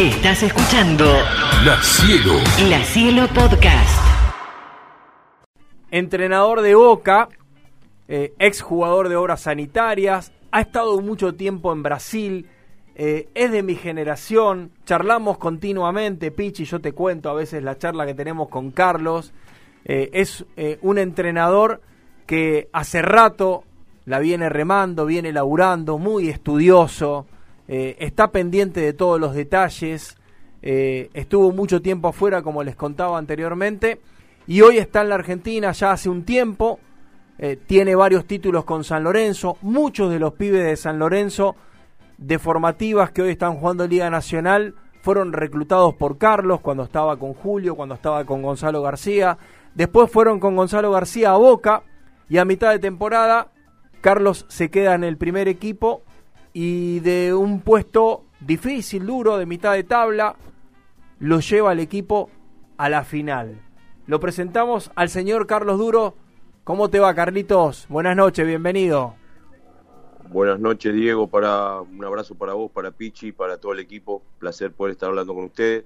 Estás escuchando La Cielo. La Cielo Podcast. Entrenador de Boca, eh, ex jugador de obras sanitarias, ha estado mucho tiempo en Brasil, eh, es de mi generación, charlamos continuamente, Pichi, yo te cuento a veces la charla que tenemos con Carlos, eh, es eh, un entrenador que hace rato la viene remando, viene laburando, muy estudioso, eh, está pendiente de todos los detalles, eh, estuvo mucho tiempo afuera, como les contaba anteriormente, y hoy está en la Argentina ya hace un tiempo, eh, tiene varios títulos con San Lorenzo, muchos de los pibes de San Lorenzo de formativas que hoy están jugando Liga Nacional fueron reclutados por Carlos cuando estaba con Julio, cuando estaba con Gonzalo García, después fueron con Gonzalo García a Boca y a mitad de temporada Carlos se queda en el primer equipo y de un puesto difícil, duro, de mitad de tabla, lo lleva al equipo a la final. Lo presentamos al señor Carlos Duro. ¿Cómo te va, Carlitos? Buenas noches, bienvenido. Buenas noches, Diego. Para un abrazo para vos, para Pichi, para todo el equipo. Placer poder estar hablando con ustedes.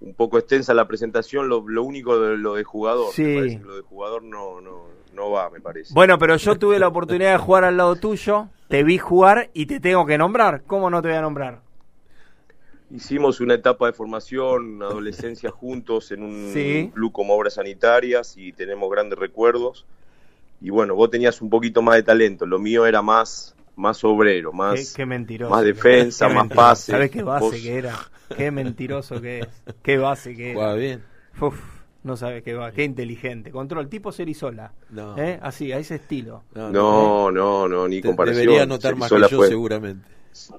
Un poco extensa la presentación, lo, lo único de lo de jugador. Sí. Me parece que lo de jugador no, no, no va, me parece. Bueno, pero yo tuve la oportunidad de jugar al lado tuyo, te vi jugar y te tengo que nombrar. ¿Cómo no te voy a nombrar? Hicimos una etapa de formación, adolescencia juntos en un Sí. club como Obras Sanitarias y tenemos grandes recuerdos. Y bueno, vos tenías un poquito más de talento, lo mío era más, más obrero, más, qué mentiroso. más defensa, Qué más pase. ¿Sabes qué base Vos- que era? Qué mentiroso que es. Qué base que era. bien. Uf, no sabes qué va. Qué inteligente. Control, tipo Cerizola. No. ¿Eh? Así, a ese estilo. No, no, no, ni Te- comparación. Debería anotar más que Cerizola yo fue- seguramente.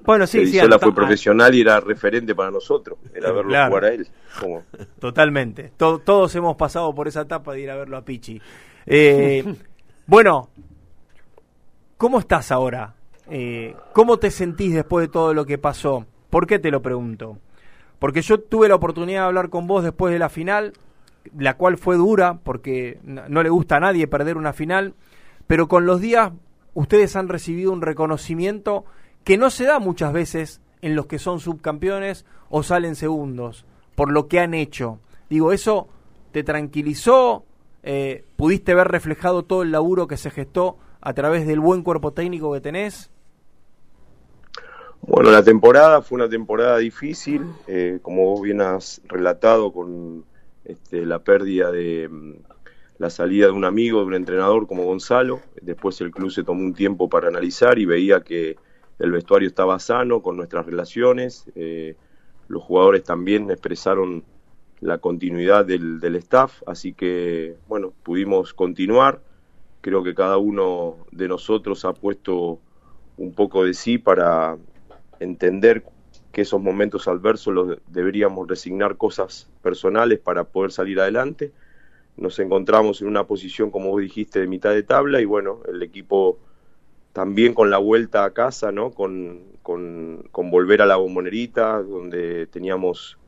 Bueno, sí. Cerizola fue profesional y era referente para nosotros. Era verlo Claro. jugar a él. Como- Totalmente. To- todos hemos pasado por esa etapa de ir a verlo a Pichi. Eh, bueno, ¿cómo estás ahora? Eh, ¿Cómo te sentís después de todo lo que pasó? ¿Por qué te lo pregunto? Porque yo tuve la oportunidad de hablar con vos después de la final, la cual fue dura, porque no, le gusta a nadie perder una final, pero con los días ustedes han recibido un reconocimiento que no se da muchas veces en los que son subcampeones o salen segundos, por lo que han hecho. Digo, ¿eso te tranquilizó? Eh, ¿Pudiste ver reflejado todo el laburo que se gestó a través del buen cuerpo técnico que tenés? Bueno, la temporada fue una temporada difícil, eh, como vos bien has relatado con este, la pérdida de mm, la salida de un amigo, de un entrenador como Gonzalo. Después el club se tomó un tiempo para analizar y veía que el vestuario estaba sano con nuestras relaciones. eh, los jugadores también expresaron la continuidad del, del staff, así que bueno, pudimos continuar. Creo que cada uno de nosotros ha puesto un poco de sí para entender que esos momentos adversos los deberíamos resignar cosas personales para poder salir adelante. Nos encontramos en una posición, como vos dijiste, de mitad de tabla y bueno, el equipo también con la vuelta a casa, ¿no? Con, con, con volver a la bombonerita, donde teníamos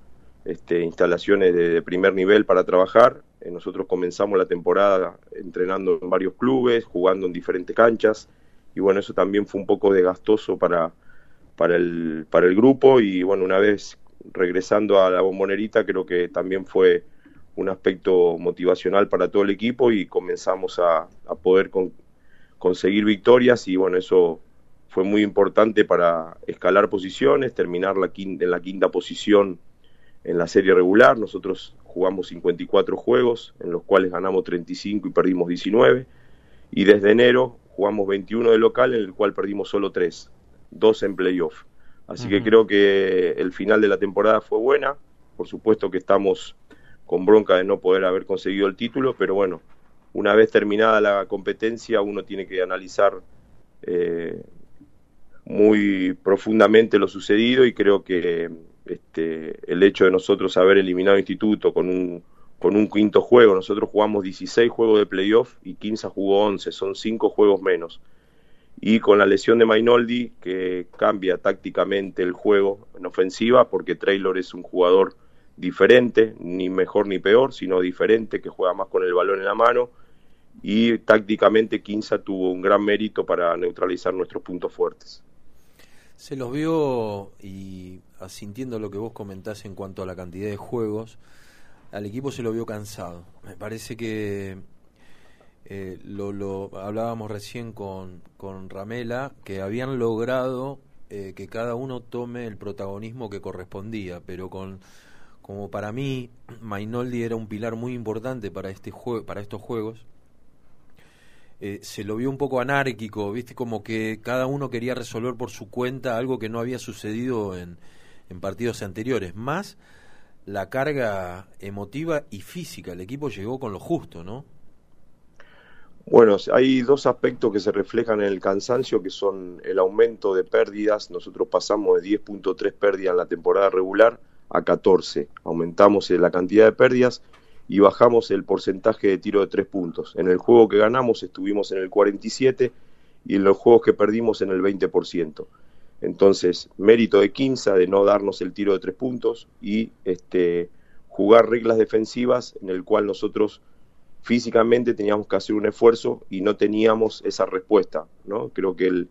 este, instalaciones de, primer nivel para trabajar. Eh, nosotros comenzamos la temporada entrenando en varios clubes, jugando en diferentes canchas y bueno, eso también fue un poco desgastoso para, para el, para el grupo y bueno, una vez regresando a la bombonerita creo que también fue un aspecto motivacional para todo el equipo y comenzamos a, a poder con- conseguir victorias y bueno, eso fue muy importante para escalar posiciones, terminar la quinta, en la quinta posición en la serie regular. Nosotros jugamos 54 juegos, en los cuales ganamos 35 y perdimos 19. Y desde enero jugamos 21 de local, en el cual perdimos solo 3, 2 en playoff. Así que creo que el final de la temporada fue buena. Por supuesto que estamos con bronca de no poder haber conseguido el título, pero bueno, una vez terminada la competencia, uno tiene que analizar eh, muy profundamente lo sucedido y creo que este, el hecho de nosotros haber eliminado Instituto con un, con un quinto juego, nosotros jugamos 16 juegos de playoff y 15 jugó 11, son 5 juegos menos. Y con la lesión de Mainoldi, que cambia tácticamente el juego en ofensiva, porque Traylor es un jugador diferente, ni mejor ni peor, sino diferente, que juega más con el balón en la mano. Y tácticamente Quinza tuvo un gran mérito para neutralizar nuestros puntos fuertes. Se los vio y asintiendo lo que vos comentás en cuanto a la cantidad de juegos, al equipo se lo vio cansado. Me parece que eh, lo, lo, hablábamos recién con, con Ramela, que habían logrado eh, que cada uno tome el protagonismo que correspondía, pero con como para mí Mainoldi era un pilar muy importante para este juego, para estos juegos. Eh, se lo vio un poco anárquico, viste como que cada uno quería resolver por su cuenta algo que no había sucedido en, en partidos anteriores, más la carga emotiva y física. El equipo llegó con lo justo, ¿no? Bueno, hay dos aspectos que se reflejan en el cansancio, que son el aumento de pérdidas. Nosotros pasamos de 10.3 pérdidas en la temporada regular a 14. Aumentamos la cantidad de pérdidas y bajamos el porcentaje de tiro de tres puntos. En el juego que ganamos estuvimos en el 47 y en los juegos que perdimos en el 20%. Entonces, mérito de Quinza de no darnos el tiro de tres puntos y este, jugar reglas defensivas en el cual nosotros físicamente teníamos que hacer un esfuerzo y no teníamos esa respuesta, ¿no? Creo que el,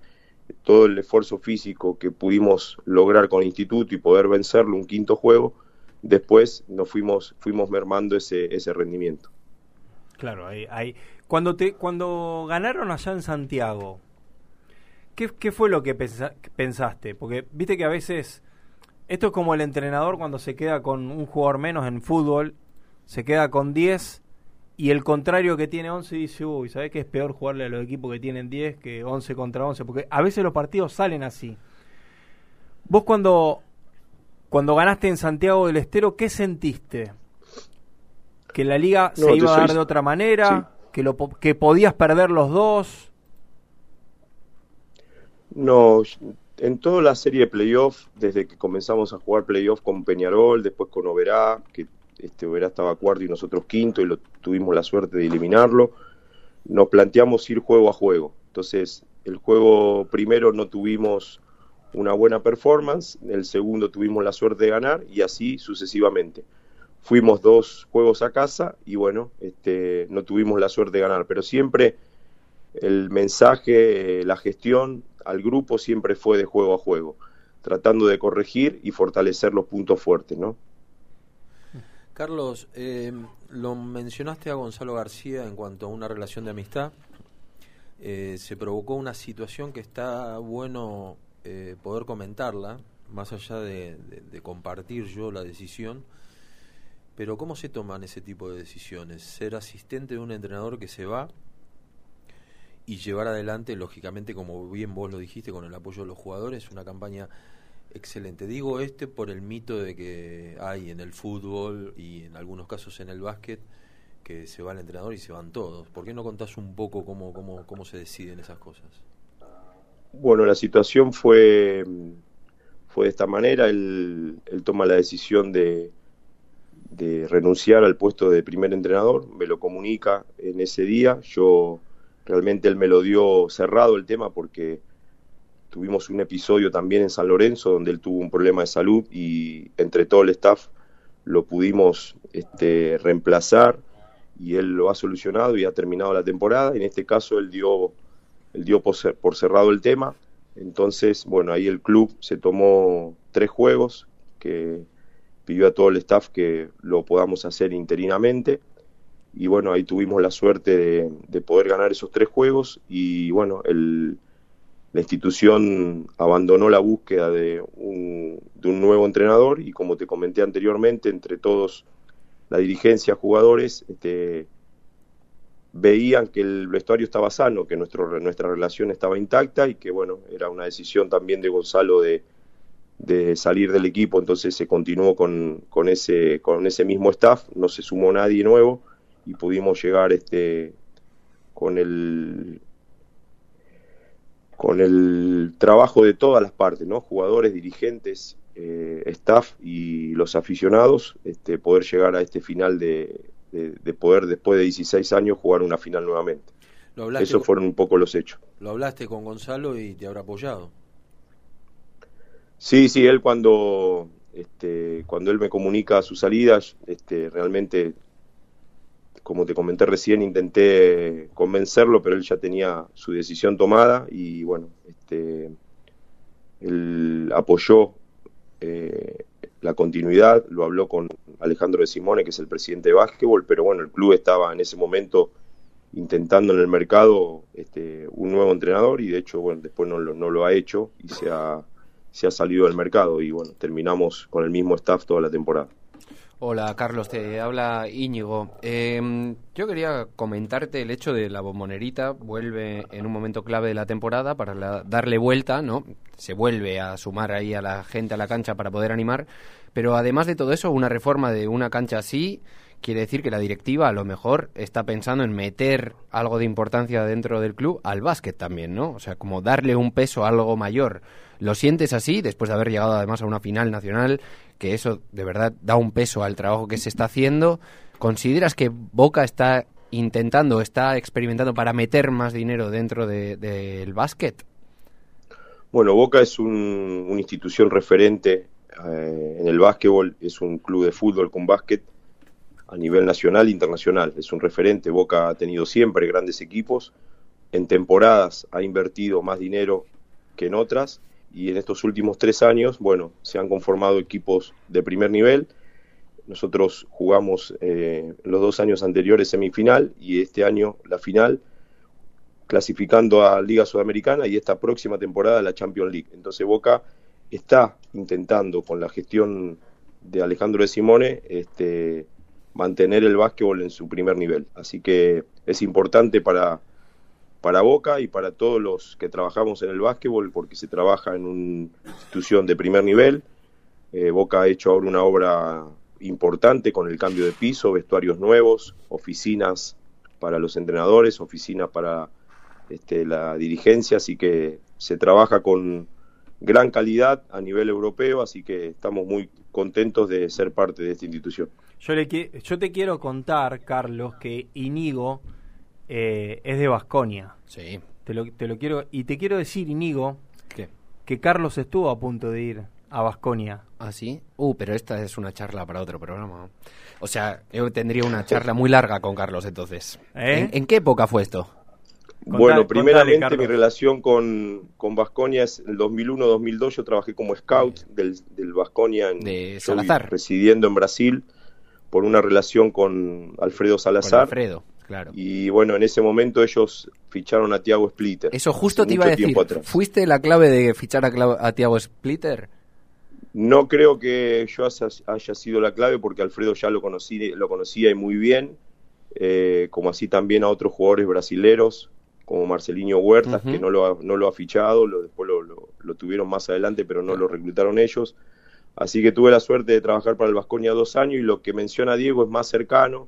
todo el esfuerzo físico que pudimos lograr con el instituto y poder vencerlo un quinto juego, después nos fuimos, fuimos mermando ese, ese rendimiento. Claro, ahí. Cuando, te, cuando ganaron allá en Santiago, ¿qué, qué fue lo que pensaste? Porque viste que a veces, esto es como el entrenador cuando se queda con un jugador menos en fútbol, se queda con 10 y el contrario que tiene 11 dice, uy, ¿sabes que es peor jugarle a los equipos que tienen 10 que 11 contra 11? Porque a veces los partidos salen así. Vos cuando, cuando ganaste en Santiago del Estero, ¿qué sentiste? ¿Que la liga se iba a dar de otra manera? ¿Que, lo, ¿Que podías perder los dos? No, en toda la serie de playoff, desde que comenzamos a jugar playoff con Peñarol, después con Oberá, que este Oberá estaba cuarto y nosotros quinto y tuvimos la suerte de eliminarlo. Nos planteamos ir juego a juego. Entonces, el juego primero no tuvimos una buena performance, el segundo tuvimos la suerte de ganar y así sucesivamente. Fuimos dos juegos a casa y bueno, este, no tuvimos la suerte de ganar, pero siempre el mensaje, la gestión al grupo siempre fue de juego a juego, tratando de corregir y fortalecer los puntos fuertes, ¿no? Carlos, eh, lo mencionaste a Gonzalo García en cuanto a una relación de amistad. Eh, se provocó una situación que está bueno eh, poder comentarla, más allá de, compartir yo la decisión. Pero ¿cómo se toman ese tipo de decisiones? Ser asistente de un entrenador que se va y llevar adelante, lógicamente, como bien vos lo dijiste, con el apoyo de los jugadores, una campaña Excelente. Digo este por el mito de que hay en el fútbol y en algunos casos en el básquet que se va el entrenador y se van todos. ¿Por qué no contás un poco cómo, cómo, cómo se deciden esas cosas? Bueno, la situación fue, fue de esta manera. Él, él toma la decisión de, de renunciar al puesto de primer entrenador. Me lo comunica en ese día. Yo realmente él me lo dio cerrado el tema porque Tuvimos un episodio también en San Lorenzo donde él tuvo un problema de salud y entre todo el staff lo pudimos este, reemplazar y él lo ha solucionado y ha terminado la temporada. En este caso él dio, él dio por, cerrado el tema. Entonces, bueno, ahí el club se tomó tres juegos que pidió a todo el staff que lo podamos hacer interinamente. Y bueno, ahí tuvimos la suerte de poder ganar esos tres juegos. Y bueno, el, la institución abandonó la búsqueda de un, de un, nuevo entrenador y como te comenté anteriormente, entre todos la dirigencia, jugadores, este, veían que el vestuario estaba sano, que nuestro, nuestra relación estaba intacta y que bueno, era una decisión también de Gonzalo de, de salir del equipo, entonces se continuó con, con, ese, con ese mismo staff, no se sumó nadie nuevo y pudimos llegar este, con el con el trabajo de todas las partes, ¿no? Jugadores, dirigentes, eh, staff y los aficionados, este, poder llegar a este final de, de, poder después de 16 años jugar una final nuevamente. Esos fueron un poco los hechos. Lo hablaste con Gonzalo y te habrá apoyado. Sí, sí, él cuando, este, cuando él me comunica su salida, este, realmente como te comenté recién, intenté convencerlo, pero él ya tenía su decisión tomada y bueno, este, él apoyó eh, la continuidad, lo habló con Alejandro de Simone, que es el presidente de básquetbol, pero bueno, el club estaba en ese momento intentando en el mercado este, un nuevo entrenador y de hecho, bueno, después no lo, ha hecho y se ha, se ha salido del mercado y bueno, terminamos con el mismo staff toda la temporada. Hola Carlos, te habla Íñigo. Eh, yo quería comentarte el hecho de la bombonerita vuelve en un momento clave de la temporada para la- darle vuelta, ¿no? Se vuelve a sumar ahí a la gente a la cancha para poder animar, pero además de todo eso, una reforma de una cancha así quiere decir que la directiva a lo mejor está pensando en meter algo de importancia dentro del club al básquet también, ¿no? O sea, como darle un peso algo mayor. ¿Lo sientes así después de haber llegado además a una final nacional? Que eso de verdad da un peso al trabajo que se está haciendo. ¿Consideras que Boca está intentando, está experimentando para meter más dinero dentro de- del básquet? Bueno, Boca es un- una institución referente eh, en el básquetbol, es un club de fútbol con básquet a nivel nacional e internacional, es un referente. Boca ha tenido siempre grandes equipos, en temporadas ha invertido más dinero que en otras y en estos últimos tres años, bueno, se han conformado equipos de primer nivel. Nosotros jugamos eh, los dos años anteriores semifinal y este año la final clasificando a Liga Sudamericana y esta próxima temporada la Champions League. Entonces Boca está intentando con la gestión de Alejandro de Simone este, mantener el básquetbol en su primer nivel. Así que es importante para, para Boca y para todos los que trabajamos en el básquetbol porque se trabaja en una institución de primer nivel. Eh, Boca ha hecho ahora una obra importante con el cambio de piso, vestuarios nuevos, oficinas para los entrenadores, oficinas para este, la dirigencia, así que se trabaja con gran calidad a nivel europeo, así que estamos muy contentos de ser parte de esta institución. Yo, le yo te quiero contar, Carlos, que Inigo eh, es de Vasconia. Sí. Te lo, te lo quiero y te quiero decir, Inigo, ¿Qué? que Carlos estuvo a punto de ir a Vasconia. ¿Ah, sí? Uh, pero esta es una charla para otro programa. O sea, yo tendría una charla muy larga con Carlos entonces. ¿Eh? ¿En, en qué época fue esto? Bueno, primeramente contale, mi relación con, con Vasconia es el 2001-2002, yo trabajé como scout del, del Vasconia en, De yo Salazar. residiendo en Brasil por una relación con Alfredo Con Salazar. Alfredo, claro. Y bueno, en ese momento ellos ficharon a Tiago Splitter. Eso justo te iba a decir. ¿Fuiste la clave de fichar a, a Thiago Splitter? No creo que yo haya, sido la clave porque Alfredo ya lo, conocí, lo conocía y muy bien, eh, como así también a otros jugadores brasileros, como Marcelinho Huertas, que no lo ha, no lo ha fichado, lo, después lo, lo- lo tuvieron más adelante, pero no lo reclutaron ellos. Así que tuve la suerte de trabajar para el Vasconia dos años y lo que menciona Diego es más cercano,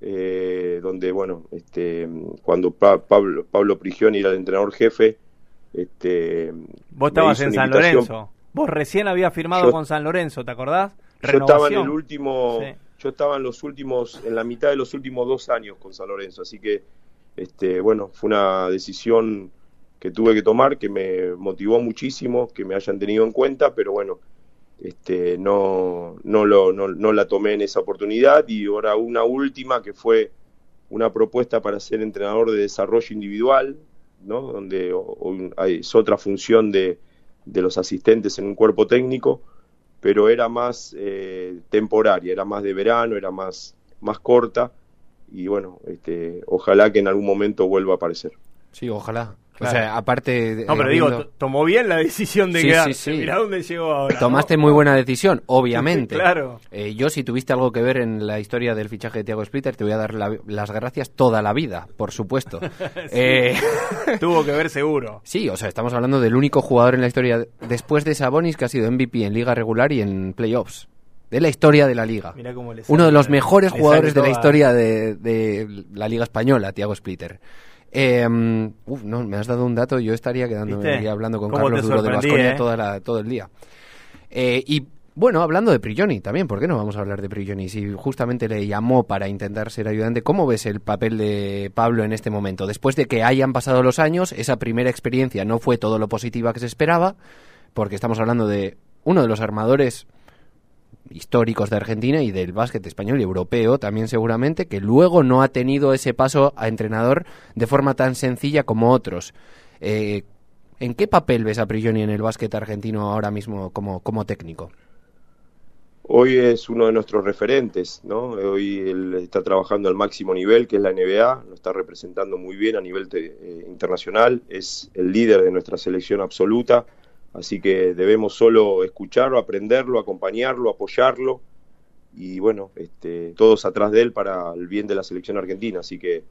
eh, donde, bueno, este, cuando Pa- Pablo, Pablo Prigioni era el entrenador jefe, este, Vos estabas en San invitación Lorenzo. Vos recién habías firmado Yo- con San Lorenzo, ¿te acordás? Yo estaba en Renovación. el último, Sí. yo estaba en los últimos, en la mitad de los últimos dos años con San Lorenzo, así que, este, bueno, fue una decisión que tuve que tomar, que me motivó muchísimo, que me hayan tenido en cuenta, pero bueno, este, no, no, lo, no, la tomé en esa oportunidad y ahora una última que fue una propuesta para ser entrenador de desarrollo individual, ¿no? donde o- o es otra función de, de los asistentes en un cuerpo técnico, pero era más eh, temporaria, era más de verano, era más, más corta y bueno, este, ojalá que en algún momento vuelva a aparecer. Sí, ojalá. Claro. O sea, aparte... No, pero eh, digo, viendo- tomó bien la decisión de Sí, quedarse. sí, sí. Mirá dónde llegó ahora. Tomaste ¿no? muy buena decisión, obviamente. Claro. Eh, yo, si tuviste algo que ver en la historia del fichaje de Thiago Splitter, te voy a dar la- las gracias toda la vida, por supuesto. Eh, Tuvo que ver seguro. sí, o sea, estamos hablando del único jugador en la historia, después de Sabonis, que ha sido MVP en liga regular y en playoffs. De la historia de la liga. Mirá cómo le Uno de los mejores jugadores de la historia de, de la liga española, Thiago Splitter. Eh, uf, no, me has dado un dato, yo estaría quedándome hablando con ¿Cómo Carlos Duro de eh? toda la- todo el día. Eh, y bueno, hablando de Prigioni también, ¿por qué no vamos a hablar de Prigioni? Si justamente le llamó para intentar ser ayudante, ¿cómo ves el papel de Pablo en este momento? Después de que hayan pasado los años, esa primera experiencia no fue todo lo positiva que se esperaba, porque estamos hablando de uno de los armadores históricos de Argentina y del básquet español y europeo también seguramente, que luego no ha tenido ese paso a entrenador de forma tan sencilla como otros. Eh, ¿En qué papel ves a Prigioni en el básquet argentino ahora mismo como, como técnico? Hoy es uno de nuestros referentes, ¿no? Hoy él está trabajando al máximo nivel, que es la NBA, lo está representando muy bien a nivel eh, internacional, es el líder de nuestra selección absoluta, así que debemos solo escucharlo, aprenderlo, acompañarlo, apoyarlo y bueno, este, todos atrás de él para el bien de la selección argentina, así que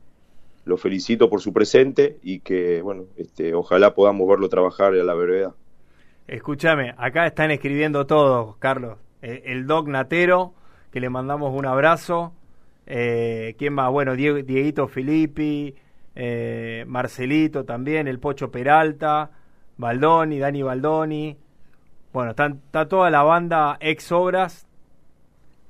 lo felicito por su presente y que bueno, este, ojalá podamos verlo trabajar a la brevedad. Escúchame, acá están escribiendo todos, Carlos. Eh, el Doc Natero, que le mandamos un abrazo. Eh, ¿Quién más? Bueno, Dieguito Filippi, eh, Marcelito también, el Pocho Peralta, Baldoni, Dani Baldoni. Bueno, está, toda la banda ex obras,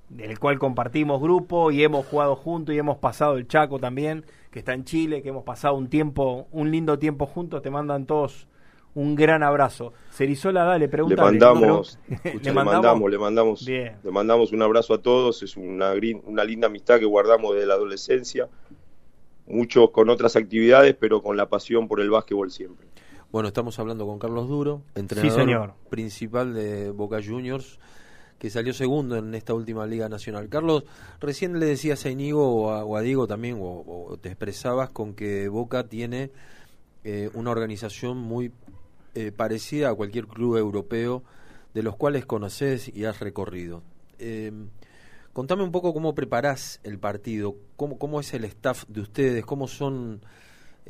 del cual compartimos grupo y hemos jugado juntos y hemos pasado el Chaco también, que está en Chile, que hemos pasado un tiempo, un lindo tiempo juntos. Te mandan todos un gran abrazo. Cerizola, dale, pregunta. Le mandamos, le, mandamos, le mandamos, le mandamos un abrazo a todos. Es una, una linda amistad que guardamos desde la adolescencia. Muchos con otras actividades, pero con la pasión por el básquetbol siempre. Bueno, estamos hablando con Carlos Duro, entrenador principal de Boca Juniors, que salió segundo en esta última Liga Nacional. Carlos, recién le decías a Inigo o a, Diego también, o, te expresabas con que Boca tiene eh, una organización muy eh, parecida a cualquier club europeo de los cuales conoces y has recorrido. Eh, contame un poco cómo preparás el partido, cómo, cómo es el staff de ustedes, cómo son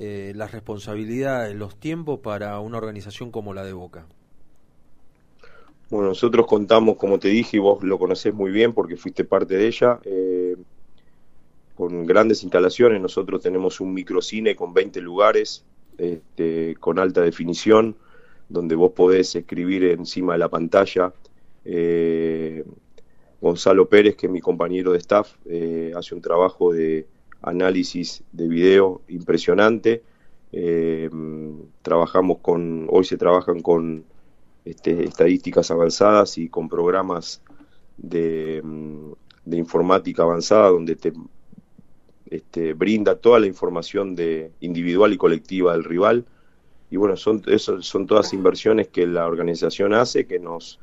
eh, las responsabilidades, los tiempos para una organización como la de Boca. Bueno, nosotros contamos, como te dije, y vos lo conocés muy bien porque fuiste parte de ella, con grandes instalaciones. Nosotros tenemos un microcine con 20 lugares, este, con alta definición donde vos podés escribir encima de la pantalla. Eh, Gonzalo Pérez, que es mi compañero de staff, eh, hace un trabajo de análisis de video impresionante. Eh, trabajamos con, hoy se trabajan con este, estadísticas avanzadas y con programas de, de informática avanzada donde te este, brinda toda la información de individual y colectiva del rival y bueno, son, eso, son todas inversiones que la organización hace, que nos,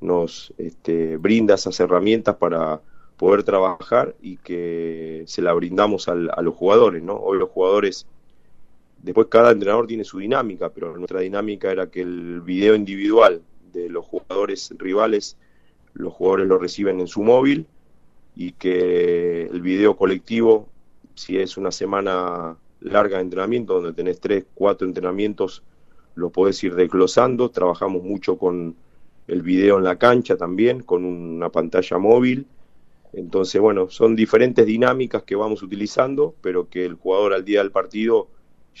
nos este, brinda esas herramientas para poder trabajar y que se la brindamos a los jugadores, ¿no? Hoy los jugadores, después cada entrenador tiene su dinámica, pero nuestra dinámica era que el video individual de los jugadores rivales, los jugadores lo reciben en su móvil y que el video colectivo, si es una semana larga de entrenamiento, donde tenés tres, cuatro entrenamientos, lo podés ir desglosando. Trabajamos mucho con el video en la cancha también, con una pantalla móvil. Entonces, bueno, son diferentes dinámicas que vamos utilizando, pero que el jugador al día del partido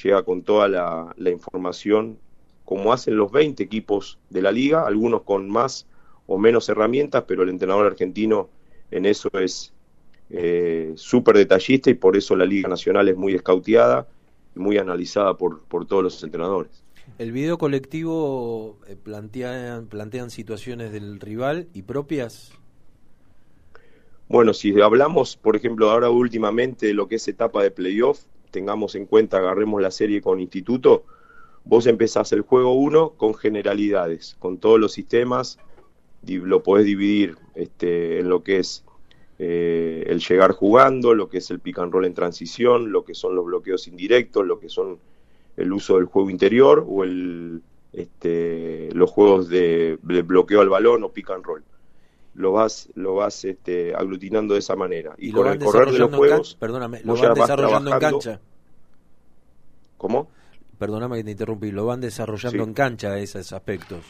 llega con toda la, información, como hacen los 20 equipos de la liga, algunos con más o menos herramientas, pero el entrenador argentino en eso es eh, súper detallista y por eso la Liga Nacional es muy escauteada y muy analizada por, por todos los entrenadores. ¿El video colectivo eh, plantean, plantean situaciones del rival y propias? Bueno, si hablamos, por ejemplo, ahora últimamente de lo que es etapa de playoff, tengamos en cuenta, agarremos la serie con Instituto, vos empezás el juego 1 con generalidades, con todos los sistemas, lo podés dividir este, en lo que es eh, el llegar jugando, lo que es el pick and roll en transición, lo que son los bloqueos indirectos, lo que son el uso del juego interior o el, este, los juegos de, bloqueo al balón o pick and roll. Lo vas, lo vas este, aglutinando de esa manera. Y, con el correr de los juegos, perdóname, lo van desarrollando en cancha. ¿Cómo? Perdóname que te interrumpí, lo van desarrollando en cancha esos aspectos.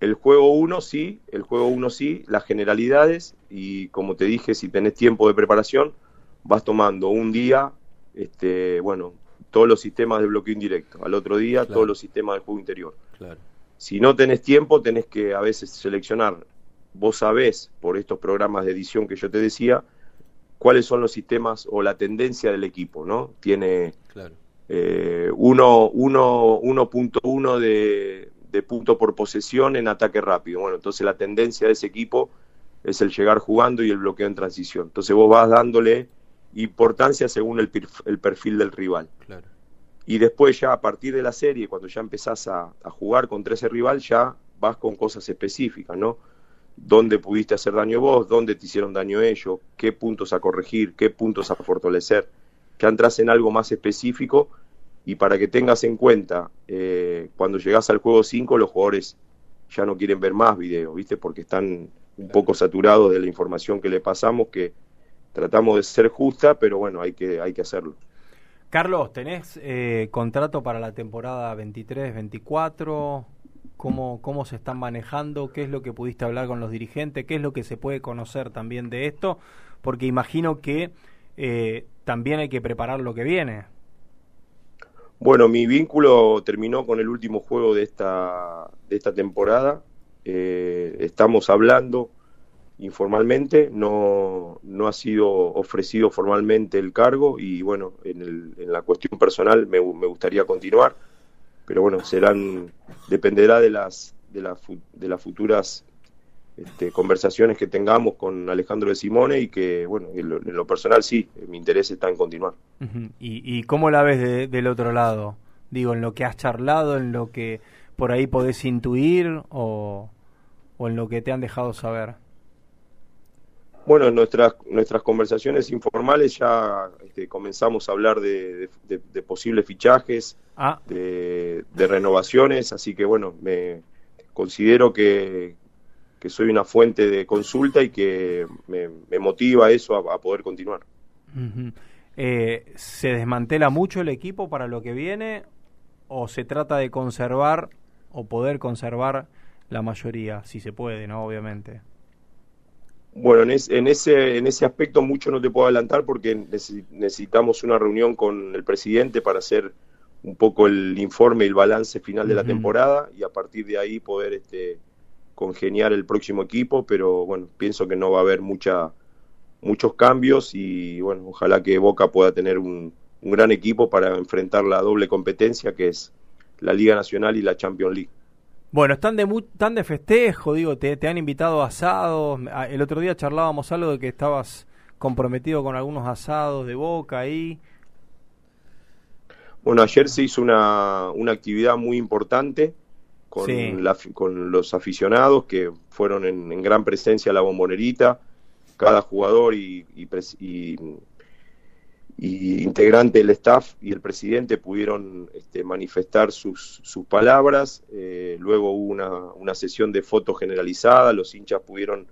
El juego 1 sí, el juego 1 sí, las generalidades y como te dije, si tenés tiempo de preparación, vas tomando un día, este, bueno, todos los sistemas de bloqueo indirecto, al otro día todos los sistemas de juego interior. Si no tenés tiempo, tenés que a veces seleccionar, vos sabés por estos programas de edición que yo te decía, cuáles son los sistemas o la tendencia del equipo, ¿no? Tiene claro. eh, 1.1 de de punto por posesión en ataque rápido. Bueno, entonces la tendencia de ese equipo es el llegar jugando y el bloqueo en transición. Entonces vos vas dándole importancia según el, perfil del rival. y después ya a partir de la serie, cuando ya empezás a, a jugar contra ese rival, ya vas con cosas específicas, ¿no? Dónde pudiste hacer daño vos, dónde te hicieron daño ellos, qué puntos a corregir, qué puntos a fortalecer. Ya entras en algo más específico y para que tengas en cuenta, eh, cuando llegas al juego 5, los jugadores ya no quieren ver más videos, ¿viste? Porque están un poco saturados de la información que le pasamos, que tratamos de ser justa, pero bueno, hay que, hay que hacerlo. Carlos, ¿tenés eh, contrato para la temporada 23-24? ¿Cómo, ¿Cómo se están manejando? ¿Qué es lo que pudiste hablar con los dirigentes? ¿Qué es lo que se puede conocer también de esto? Porque imagino que eh, también hay que preparar lo que viene. Bueno, mi vínculo terminó con el último juego de esta, de esta temporada. Eh, estamos hablando informalmente, no, no ha sido ofrecido formalmente el cargo y bueno, en, el, en la cuestión personal me, me, gustaría continuar, pero bueno, serán, dependerá de las, de, de las futuras este, conversaciones que tengamos con Alejandro de Simone y que, bueno, en lo, en lo personal sí, mi interés está en continuar. ¿Y, ¿Y, cómo la ves de, del otro lado? Digo, en lo que has charlado, en lo que por ahí podés intuir o, o en lo que te han dejado saber. Bueno, en nuestras, nuestras conversaciones informales ya este, comenzamos a hablar de, de, de posibles fichajes, ah. de, de, renovaciones, así que bueno, me considero que, que, soy una fuente de consulta y que me, me motiva eso a, a, poder continuar. Uh -huh. eh, ¿Se desmantela mucho el equipo para lo que viene o se trata de conservar o poder conservar la mayoría, si se puede, ¿no? Obviamente. Bueno, en, es, en, ese, en ese aspecto mucho no te puedo adelantar porque necesitamos una reunión con el presidente para hacer un poco el informe y el balance final de la uh -huh. temporada y a partir de ahí poder este, congeniar el próximo equipo, pero bueno, pienso que no va a haber mucha, muchos cambios y bueno, ojalá que Boca pueda tener un, un gran equipo para enfrentar la doble competencia que es la Liga Nacional y la Champions League. Bueno, están de, están de festejo, digo, te, te, han invitado a asados. El otro día charlábamos algo de que estabas comprometido con algunos asados de boca ahí. Bueno, ayer se hizo una, una actividad muy importante con, sí. la, con los aficionados que fueron en, en, gran presencia a la bombonerita. Cada jugador y, y, y y integrante del staff y el presidente pudieron este, manifestar sus, sus palabras. Eh, luego hubo una, una, sesión de fotos generalizada, los hinchas pudieron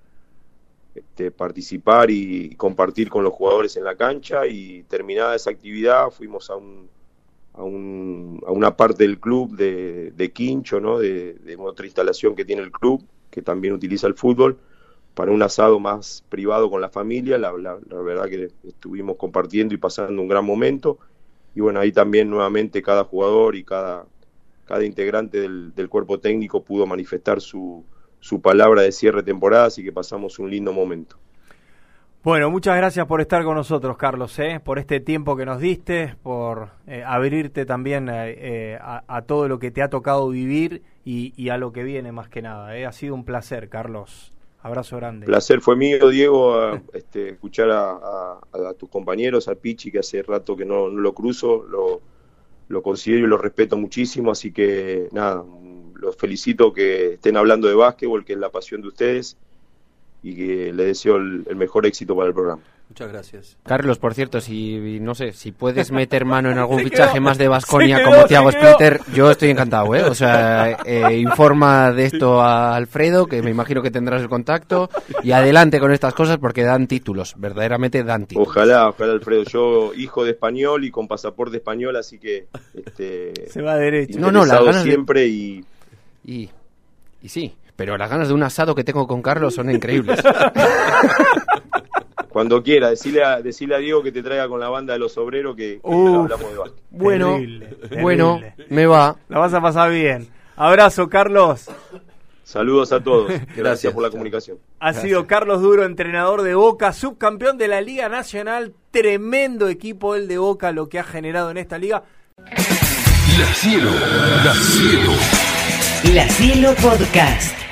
este, participar y compartir con los jugadores en la cancha y terminada esa actividad fuimos a, un, a, un, a una parte del club de, de Quincho, ¿no? de, de otra instalación que tiene el club, que también utiliza el fútbol para un asado más privado con la familia. La, la, verdad que estuvimos compartiendo y pasando un gran momento. Y bueno, ahí también nuevamente cada jugador y cada, cada integrante del, del cuerpo técnico pudo manifestar su, su palabra de cierre de temporada, así que pasamos un lindo momento. Bueno, muchas gracias por estar con nosotros, Carlos, ¿eh? por este tiempo que nos diste, por eh, abrirte también eh, a, a, todo lo que te ha tocado vivir y, y a lo que viene más que nada. ¿eh? Ha sido un placer, Carlos. Abrazo grande. Placer fue mío, Diego, a, este, escuchar a, tus compañeros, a Pichi, que hace rato que no, no lo cruzo, lo, lo, considero y lo respeto muchísimo, así que nada, los felicito que estén hablando de básquetbol, que es la pasión de ustedes, y que les deseo el mejor éxito para el programa. Muchas gracias. Carlos, por cierto, si no sé, si puedes meter mano en algún fichaje más de Vasconia como Thiago Splitter, yo estoy encantado, ¿eh? O sea, eh, informa de esto a Alfredo, que me imagino que tendrás el contacto, y adelante con estas cosas porque dan títulos, verdaderamente dan títulos. Ojalá, ojalá Alfredo, yo hijo de español y con pasaporte español, así que este se va derecho. No, no, ganas siempre de... y y y sí, pero las ganas de un asado que tengo con Carlos son increíbles. Cuando quiera, decirle a, decirle a Diego que te traiga con la banda de los obreros que, que Uf, hablamos de básquet. Bueno, terrible, terrible. bueno, me va. La vas a pasar bien. Abrazo, Carlos. Saludos a todos. Gracias, Gracias por la comunicación. Ha Gracias. sido Carlos Duro, entrenador de Boca, subcampeón de la Liga Nacional. Tremendo equipo el de Boca, lo que ha generado en esta liga. La Cielo, La Cielo. La Cielo Podcast.